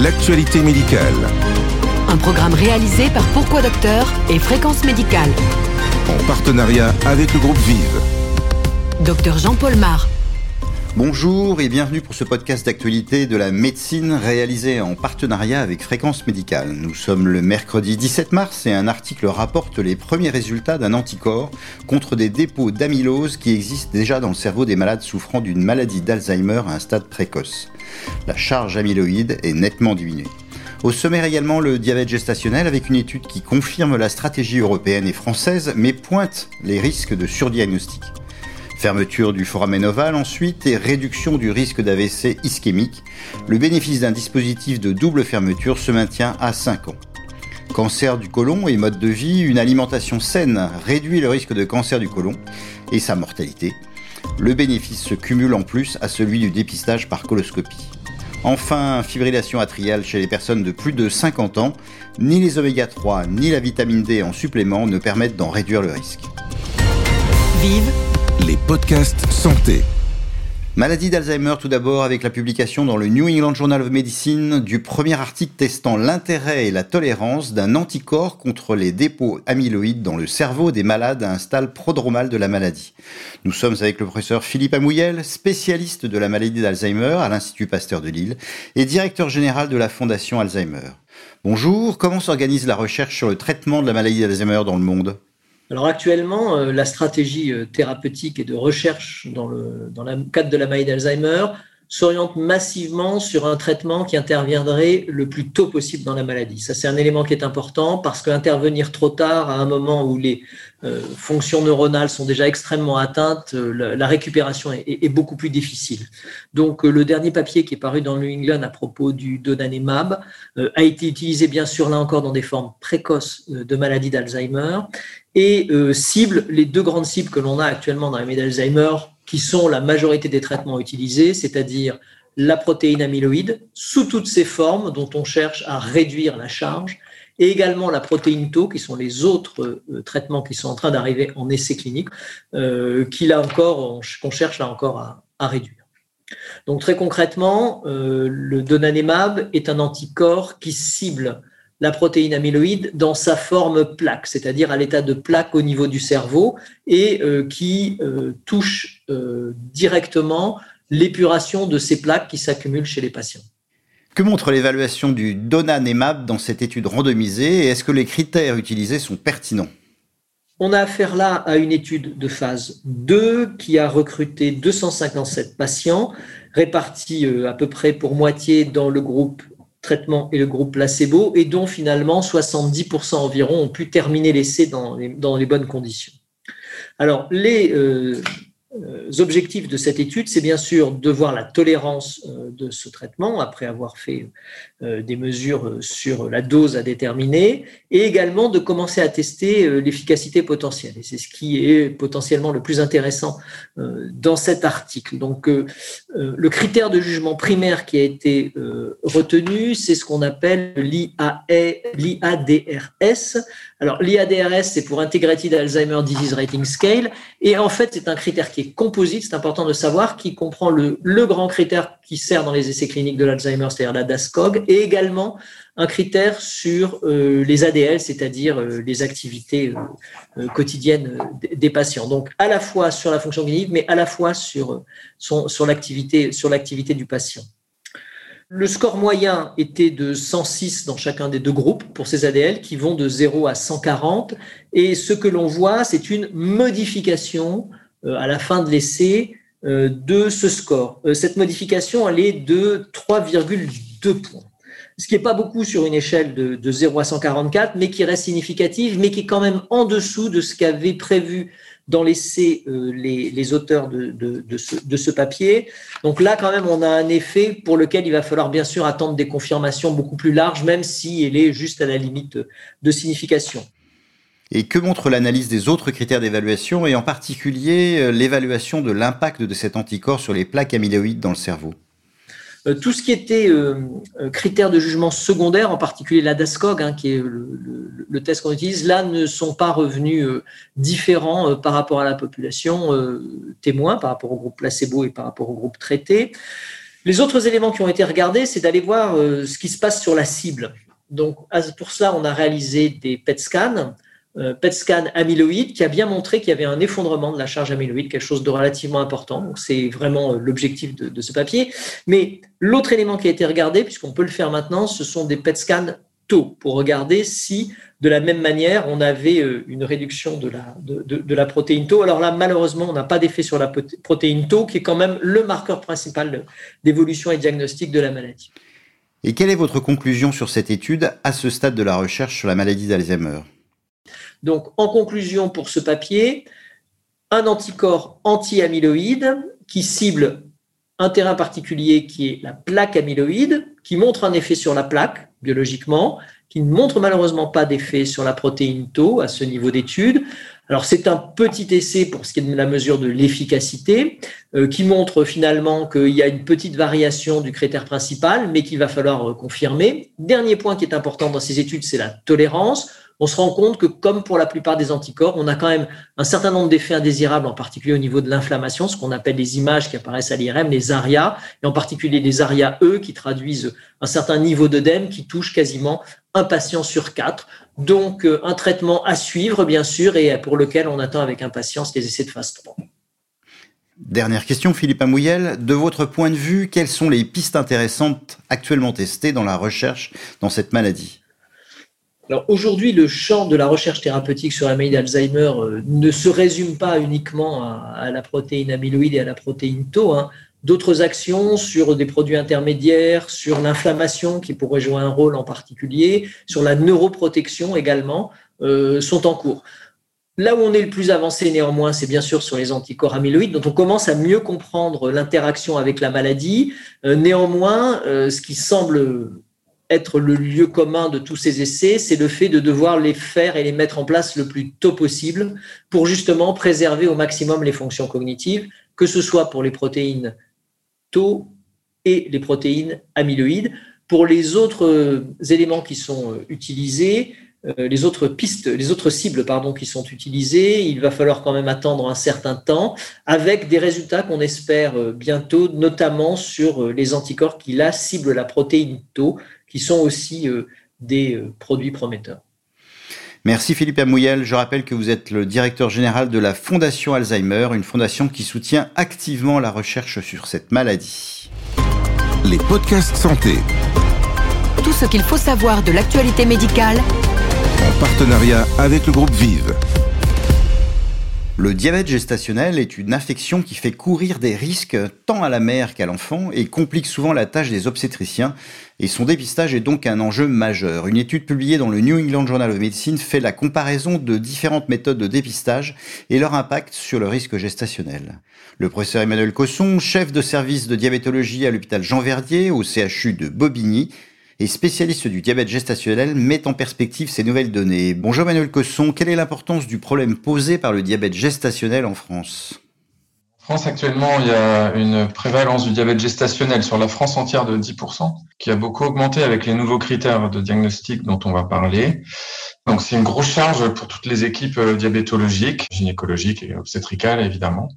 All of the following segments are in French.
l'actualité médicale. Un programme réalisé par Pourquoi Docteur et Fréquence Médicale. En partenariat avec le groupe Vive. Docteur Jean-Paul Mar. Bonjour et bienvenue pour ce podcast d'actualité de la médecine réalisé en partenariat avec Fréquence Médicale. Nous sommes le mercredi 17 mars et un article rapporte les premiers résultats d'un anticorps contre des dépôts d'amylose qui existent déjà dans le cerveau des malades souffrant d'une maladie d'Alzheimer à un stade précoce. La charge amyloïde est nettement diminuée. Au sommaire également le diabète gestationnel avec une étude qui confirme la stratégie européenne et française mais pointe les risques de surdiagnostic. Fermeture du foramen ovale ensuite et réduction du risque d'AVC ischémique. Le bénéfice d'un dispositif de double fermeture se maintient à 5 ans. Cancer du côlon et mode de vie, une alimentation saine réduit le risque de cancer du côlon et sa mortalité. Le bénéfice se cumule en plus à celui du dépistage par coloscopie. Enfin, fibrillation atriale chez les personnes de plus de 50 ans, ni les oméga 3 ni la vitamine D en supplément ne permettent d'en réduire le risque. Vive Les podcasts santé. Maladie d'Alzheimer tout d'abord avec la publication dans le New England Journal of Medicine du premier article testant l'intérêt et la tolérance d'un anticorps contre les dépôts amyloïdes dans le cerveau des malades à un stade prodromal de la maladie. Nous sommes avec le professeur Philippe Amouyel, spécialiste de la maladie d'Alzheimer à l'Institut Pasteur de Lille et directeur général de la Fondation Alzheimer. Bonjour, comment s'organise la recherche sur le traitement de la maladie d'Alzheimer dans le monde? Alors actuellement, euh, la stratégie euh, thérapeutique et de recherche dans le, dans le cadre de la maladie d'Alzheimer s'oriente massivement sur un traitement qui interviendrait le plus tôt possible dans la maladie. Ça, c'est un élément qui est important parce qu'intervenir trop tard, à un moment où les fonctions neuronales sont déjà extrêmement atteintes, euh, la, récupération est, beaucoup plus difficile. Donc, euh, le dernier papier qui est paru dans New England à propos du donanemab a été utilisé, bien sûr, là encore, dans des formes précoces de maladie d'Alzheimer et cible les deux grandes cibles que l'on a actuellement dans la maladie d'Alzheimer qui sont la majorité des traitements utilisés, c'est-à-dire la protéine amyloïde sous toutes ses formes dont on cherche à réduire la charge, et également la protéine tau, qui sont les autres euh, traitements qui sont en train d'arriver en essai clinique, euh, encore, qu'on cherche là encore à, réduire. Donc très concrètement, euh, le donanemab est un anticorps qui cible la protéine amyloïde dans sa forme plaque, c'est-à-dire à, l'état de plaque au niveau du cerveau et qui touche directement l'épuration de ces plaques qui s'accumulent chez les patients. Que montre l'évaluation du donanemab dans cette étude randomisée et est-ce que les critères utilisés sont pertinents? On a affaire là à une étude de phase 2 qui a recruté 257 patients répartis à peu près pour moitié dans le groupe traitement et le groupe placebo, et dont finalement 70% environ ont pu terminer l'essai dans les, bonnes conditions. Alors, les euh, euh, objectifs de cette étude, c'est bien sûr de voir la tolérance euh, de ce traitement après avoir fait euh, des mesures sur la dose à déterminer et également de commencer à tester l'efficacité potentielle. Et c'est ce qui est potentiellement le plus intéressant dans cet article. Donc, le critère de jugement primaire qui a été retenu, c'est ce qu'on appelle l'IADRS. Alors, l'IADRS, c'est pour Integrated Alzheimer Disease Rating Scale. Et en fait, c'est un critère qui est composite, c'est important de savoir, qui comprend le, le, grand critère qui sert les essais cliniques de l'Alzheimer, c'est-à-dire la DASCOG, et également un critère sur euh, les ADL, c'est-à-dire euh, les activités euh, quotidiennes des patients. Donc, à la fois sur la fonction clinique, mais à la fois sur, sur l'activité du patient. Le score moyen était de 106 dans chacun des deux groupes pour ces ADL qui vont de 0 à 140. Et ce que l'on voit, c'est une modification à la fin de l'essai de ce score. Euh, cette modification, elle est de 3,2 points. Ce qui n'est pas beaucoup sur une échelle de, de 0 à 144, mais qui reste significative, mais qui est quand même en dessous de ce qu'avait prévu dans l'essai euh, les, auteurs de, ce, papier. Donc là, quand même, on a un effet pour lequel il va falloir bien sûr attendre des confirmations beaucoup plus larges, même si elle est juste à la limite de signification. Et que montre l'analyse des autres critères d'évaluation, et en particulier euh, l'évaluation de l'impact de cet anticorps sur les plaques amyloïdes dans le cerveau? Euh, tout ce qui était euh, critères de jugement secondaire, en particulier la DASCOG, hein, qui est le, test qu'on utilise, là ne sont pas revenus différents par rapport à la population témoin, par rapport au groupe placebo et par rapport au groupe traité. Les autres éléments qui ont été regardés, c'est d'aller voir ce qui se passe sur la cible. Donc, pour cela, on a réalisé des PET scans, PET scan amyloïde, qui a bien montré qu'il y avait un effondrement de la charge amyloïde, quelque chose de relativement important. C'est vraiment euh, l'objectif de, ce papier. Mais l'autre élément qui a été regardé, puisqu'on peut le faire maintenant, ce sont des PET scans taux pour regarder si, de la même manière, on avait euh, une réduction de la, de, la protéine tau. Alors là, malheureusement, on n'a pas d'effet sur la protéine tau, qui est quand même le marqueur principal d'évolution et diagnostic de la maladie. Et quelle est votre conclusion sur cette étude à ce stade de la recherche sur la maladie d'Alzheimer? Donc, en conclusion pour ce papier, un anticorps anti-amyloïde qui cible un terrain particulier qui est la plaque amyloïde, qui montre un effet sur la plaque biologiquement, qui ne montre malheureusement pas d'effet sur la protéine tau à ce niveau d'étude. Alors c'est un petit essai pour ce qui est de la mesure de l'efficacité, euh, qui montre finalement qu'il y a une petite variation du critère principal, mais qu'il va falloir euh, confirmer. Dernier point qui est important dans ces études, c'est la tolérance on se rend compte que, comme pour la plupart des anticorps, on a quand même un certain nombre d'effets indésirables, en particulier au niveau de l'inflammation, ce qu'on appelle les images qui apparaissent à l'IRM, les ARIA, et en particulier les ARIA-E qui traduisent un certain niveau d'œdème qui touche quasiment un patient sur quatre. Donc, euh, un traitement à suivre, bien sûr, et pour lequel on attend avec impatience les essais de phase 3. Dernière question, Philippe Amouyel. De votre point de vue, quelles sont les pistes intéressantes actuellement testées dans la recherche dans cette maladie? Alors aujourd'hui, le champ de la recherche thérapeutique sur la maladie d'Alzheimer euh, ne se résume pas uniquement à, la protéine amyloïde et à la protéine tau. Hein. D'autres actions sur des produits intermédiaires, sur l'inflammation qui pourrait jouer un rôle en particulier, sur la neuroprotection également, euh, sont en cours. Là où on est le plus avancé néanmoins, c'est bien sûr sur les anticorps amyloïdes, dont on commence à mieux comprendre l'interaction avec la maladie. Euh, néanmoins, ce qui semble être le lieu commun de tous ces essais, c'est le fait de devoir les faire et les mettre en place le plus tôt possible pour justement préserver au maximum les fonctions cognitives, que ce soit pour les protéines tau et les protéines amyloïdes. Pour les autres euh, éléments qui sont euh, utilisés, euh, les autres pistes, les autres cibles pardon, qui sont utilisées, il va falloir quand même attendre un certain temps, avec des résultats qu'on espère bientôt, notamment sur les anticorps qui là ciblent la protéine tau, qui sont aussi euh, des euh, produits prometteurs. Merci Philippe Amouyel. Je rappelle que vous êtes le directeur général de la Fondation Alzheimer, une fondation qui soutient activement la recherche sur cette maladie. Les podcasts santé. Tout ce qu'il faut savoir de l'actualité médicale. En partenariat avec le groupe Vive. Le diabète gestationnel est une infection qui fait courir des risques tant à la mère qu'à l'enfant et complique souvent la tâche des obstétriciens et son dépistage est donc un enjeu majeur. Une étude publiée dans le New England Journal of Medicine fait la comparaison de différentes méthodes de dépistage et leur impact sur le risque gestationnel. Le professeur Emmanuel Cosson, chef de service de diabétologie à l'hôpital Jean Verdier au CHU de Bobigny, et spécialiste du diabète gestationnel, met en perspective ces nouvelles données. Bonjour Manuel Cosson, quelle est l'importance du problème posé par le diabète gestationnel en France? En France, actuellement, il y a une prévalence du diabète gestationnel sur la France entière de 10%, qui a beaucoup augmenté avec les nouveaux critères de diagnostic dont on va parler. Donc, c'est une grosse charge pour toutes les équipes euh, diabétologiques, gynécologiques et obstétricales, évidemment.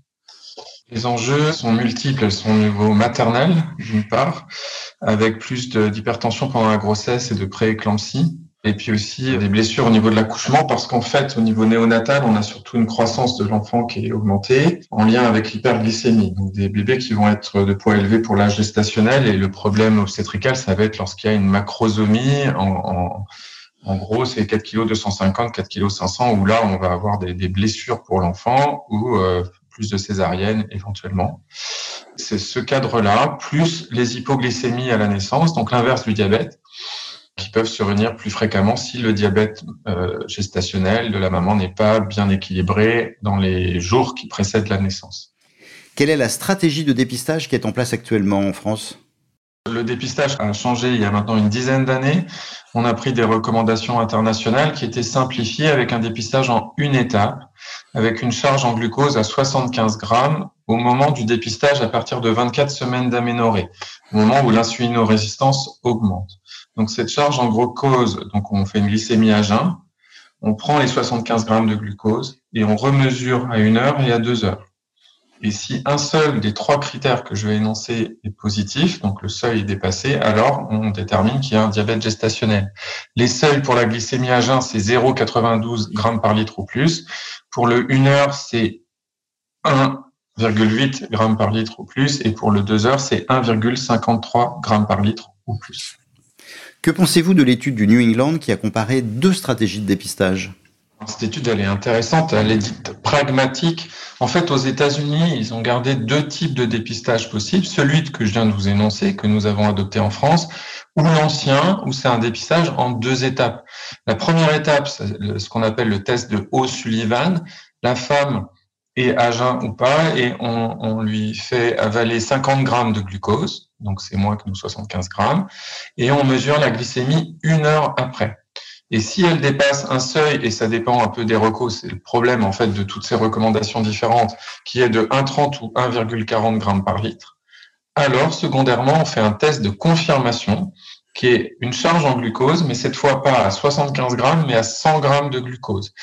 Les enjeux sont multiples. Elles sont au niveau maternel, d'une part, avec plus d'hypertension pendant la grossesse et de prééclampsie. Et puis aussi des blessures au niveau de l'accouchement, parce qu'en fait, au niveau néonatal, on a surtout une croissance de l'enfant qui est augmentée en lien avec l'hyperglycémie. Donc des bébés qui vont être de poids élevé pour l'âge gestationnel. Et le problème obstétrical, ça va être lorsqu'il y a une macrosomie en, en gros, c'est 4 kg 250, 4 kg 500, où là, on va avoir des, des blessures pour l'enfant ou euh, plus de césarienne éventuellement. C'est ce cadre-là, plus les hypoglycémies à la naissance, donc l'inverse du diabète, qui peuvent survenir plus fréquemment si le diabète euh, gestationnel de la maman n'est pas bien équilibré dans les jours qui précèdent la naissance. Quelle est la stratégie de dépistage qui est en place actuellement en France? Le dépistage a changé il y a maintenant une dizaine d'années. On a pris des recommandations internationales qui étaient simplifiées avec un dépistage en une étape, avec une charge en glucose à 75 grammes au moment du dépistage à partir de 24 semaines d'aménorrhée, au moment où l'insulinorésistance augmente. Donc cette charge en glucose, donc on fait une glycémie à jeun, on prend les 75 grammes de glucose et on remesure à une heure et à deux heures. Et si un seul des trois critères que je vais énoncer est positif, donc le seuil est dépassé, alors on détermine qu'il y a un diabète gestationnel. Les seuils pour la glycémie à jeun, c'est 0,92 grammes par litre ou plus. Pour le 1 heure, c'est 1,8 grammes par litre ou plus. Et pour le 2 heures, c'est 1,53 grammes par litre ou plus. Que pensez-vous de l'étude du New England qui a comparé deux stratégies de dépistage? Cette étude, elle est intéressante, elle est dite pragmatique. En fait, aux États-Unis, ils ont gardé deux types de dépistage possibles. Celui que je viens de vous énoncer, que nous avons adopté en France, ou l'ancien, où c'est un dépistage en deux étapes. La première étape, c'est ce qu'on appelle le test de O'Sullivan. La femme est à jeun ou pas, et on, on lui fait avaler 50 grammes de glucose, donc c'est moins que nous 75 grammes, et on mesure la glycémie une heure après. Et si elle dépasse un seuil, et ça dépend un peu des recos, c'est le problème en fait de toutes ces recommandations différentes, qui est de 1,30 ou 1,40 grammes par litre, alors secondairement, on fait un test de confirmation qui est une charge en glucose, mais cette fois pas à 75 grammes, mais à 100 grammes de glucose.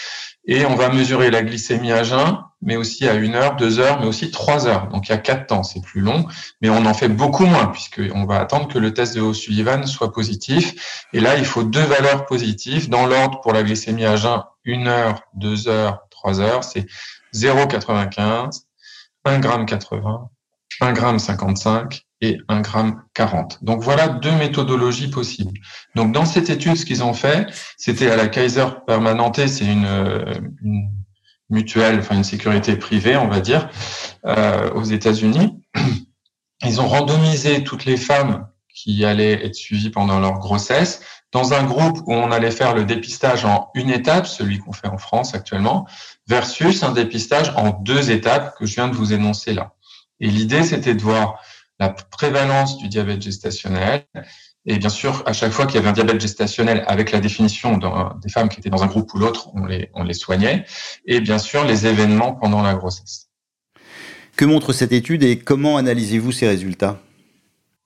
Et on va mesurer la glycémie à jeun, mais aussi à une heure, deux heures, mais aussi trois heures. Donc il y a quatre temps, c'est plus long, mais on en fait beaucoup moins puisqu'on va attendre que le test de O'Sullivan soit positif. Et là, il faut deux valeurs positives. Dans l'ordre pour la glycémie à jeun, une heure, deux heures, trois heures, c'est 0,95, 1 gramme 80, 1 gramme 55 et 1 gramme 40. Donc voilà deux méthodologies possibles. Donc dans cette étude, ce qu'ils ont fait, c'était à la Kaiser Permanente, c'est une, une, mutuelle, enfin une sécurité privée, on va dire, euh, aux États-Unis. Ils ont randomisé toutes les femmes qui allaient être suivies pendant leur grossesse dans un groupe où on allait faire le dépistage en une étape, celui qu'on fait en France actuellement, versus un dépistage en deux étapes que je viens de vous énoncer là. Et l'idée, c'était de voir la prévalence du diabète gestationnel. Et bien sûr, à chaque fois qu'il y avait un diabète gestationnel avec la définition des femmes qui étaient dans un groupe ou l'autre, on les, on les soignait. Et bien sûr, les événements pendant la grossesse. Que montre cette étude et comment analysez-vous ces résultats?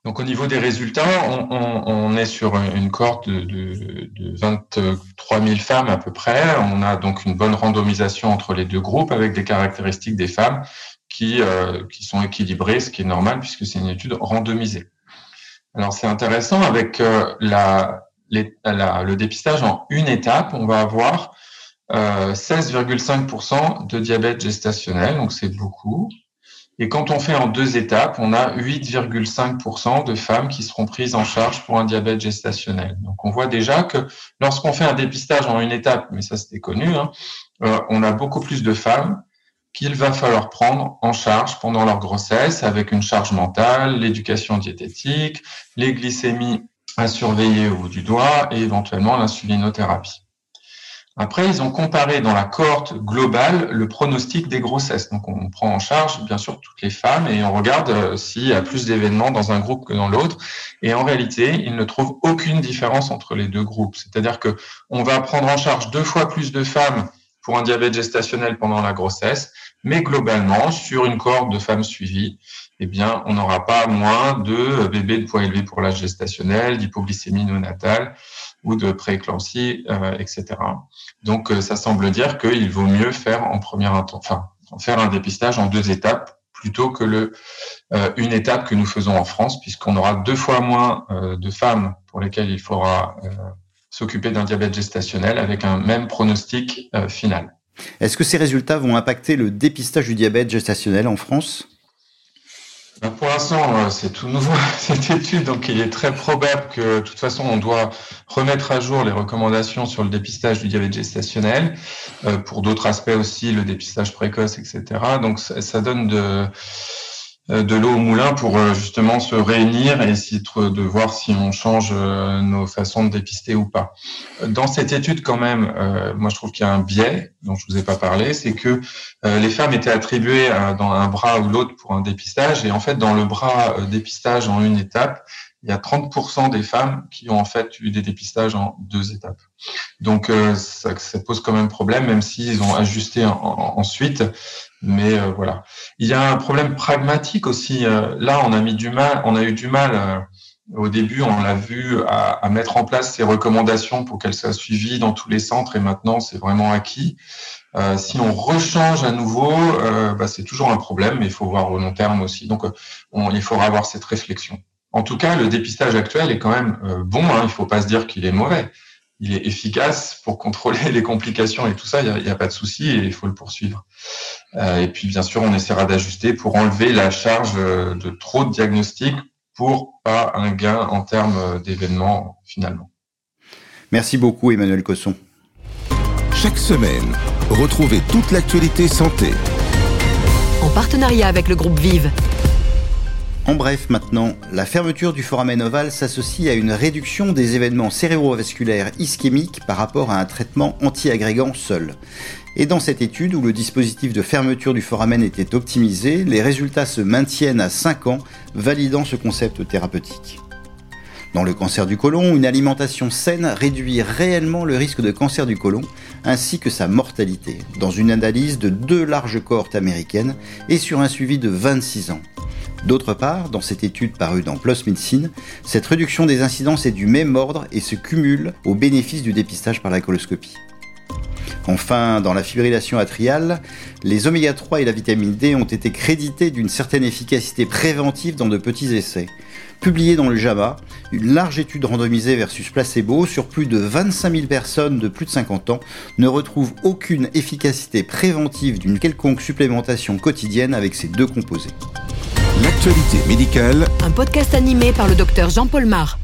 Donc au niveau des résultats, on, on, on est sur une cohorte de, de, de, 23 000 femmes à peu près. On a donc une bonne randomisation entre les deux groupes avec des caractéristiques des femmes qui, euh, qui sont équilibrés, ce qui est normal puisque c'est une étude randomisée. Alors c'est intéressant avec euh, la, la, le dépistage en une étape, on va avoir euh, 16,5% de diabète gestationnel, donc c'est beaucoup. Et quand on fait en deux étapes, on a 8,5% de femmes qui seront prises en charge pour un diabète gestationnel. Donc on voit déjà que lorsqu'on fait un dépistage en une étape, mais ça c'était connu, hein, euh, on a beaucoup plus de femmes qu'il va falloir prendre en charge pendant leur grossesse avec une charge mentale, l'éducation diététique, les glycémies à surveiller au bout du doigt et éventuellement l'insulinothérapie. Après, ils ont comparé dans la cohorte globale le pronostic des grossesses. Donc, on prend en charge, bien sûr, toutes les femmes et on regarde euh, s'il y a plus d'événements dans un groupe que dans l'autre. Et en réalité, ils ne trouvent aucune différence entre les deux groupes. C'est-à-dire que on va prendre en charge deux fois plus de femmes pour un diabète gestationnel pendant la grossesse, mais globalement, sur une cohorte de femmes suivies, eh bien, on n'aura pas moins de bébés de poids élevé pour l'âge gestationnel, d'hypoglycémie néonatale ou de prééclampsie, euh, etc. Donc, euh, ça semble dire qu'il vaut mieux faire en première enfin, faire un dépistage en deux étapes plutôt que le euh, une étape que nous faisons en France, puisqu'on aura deux fois moins de femmes pour lesquelles il faudra s'occuper d'un diabète gestationnel avec un même pronostic euh, final. Est-ce que ces résultats vont impacter le dépistage du diabète gestationnel en France? Ben, pour l'instant, euh, c'est tout nouveau cette étude, donc il est très probable que, de toute façon, on doit remettre à jour les recommandations sur le dépistage du diabète gestationnel, euh, pour d'autres aspects aussi, le dépistage précoce, etc. Donc ça donne de, euh, de l'eau au moulin pour euh, justement se réunir et essayer de voir si on change euh, nos façons de dépister ou pas. Dans cette étude, quand même, moi je trouve qu'il y a un biais dont je vous ai pas parlé, c'est que les femmes étaient attribuées dans un bras ou l'autre pour un dépistage et en fait dans le bras dépistage en une étape, il y a 30% des femmes qui ont en fait eu des dépistages en deux étapes. Donc ça, ça, pose quand même problème, même s'ils ont ajusté ensuite. Mais euh, voilà. Il y a un problème pragmatique aussi. Euh, là, on a mis du mal, on a eu du mal Au début, on l'a vu à, mettre en place ces recommandations pour qu'elles soient suivies dans tous les centres et maintenant, c'est vraiment acquis. Euh, si on rechange à nouveau, euh, bah, c'est toujours un problème, mais il faut voir au long terme aussi. Donc, il faudra avoir cette réflexion. En tout cas, le dépistage actuel est quand même bon. Hein, il ne faut pas se dire qu'il est mauvais il est efficace pour contrôler les complications et tout ça, il n'y a, pas de souci et il faut le poursuivre. Euh, et puis bien sûr, on essaiera d'ajuster pour enlever la charge de trop de diagnostics pour pas un gain en termes d'événements finalement. Merci beaucoup Emmanuel Cosson. Chaque semaine, retrouvez toute l'actualité santé. En partenariat avec le groupe Vive. En bref, maintenant, la fermeture du foramen ovale s'associe à une réduction des événements cérébrovasculaires ischémiques par rapport à un traitement anti-agrégant seul. Et dans cette étude où le dispositif de fermeture du foramen était optimisé, les résultats se maintiennent à 5 ans, validant ce concept thérapeutique. Dans le cancer du côlon, une alimentation saine réduit réellement le risque de cancer du côlon ainsi que sa mortalité, dans une analyse de deux larges cohortes américaines et sur un suivi de 26 ans. D'autre part, dans cette étude parue dans PLOS Medicine, cette réduction des incidences est du même ordre et se cumule au bénéfice du dépistage par la coloscopie. Enfin, dans la fibrillation atriale, les oméga 3 et la vitamine D ont été crédités d'une certaine efficacité préventive dans de petits essais. Publié dans le JAMA, une large étude randomisée versus placebo sur plus de 25 000 personnes de plus de 50 ans ne retrouve aucune efficacité préventive d'une quelconque supplémentation quotidienne avec ces deux composés. L'actualité médicale. Un podcast animé par le docteur Jean-Paul Mar.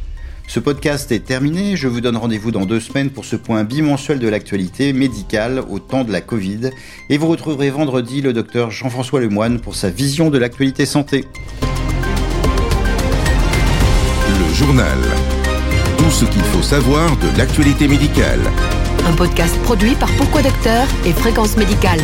Ce podcast est terminé. Je vous donne rendez-vous dans deux semaines pour ce point bimensuel de l'actualité médicale au temps de la Covid. Et vous retrouverez vendredi le docteur Jean-François Lemoine pour sa vision de l'actualité santé. Le journal. Tout ce qu'il faut savoir de l'actualité médicale. Un podcast produit par Pourquoi Docteur et Fréquence Médicale.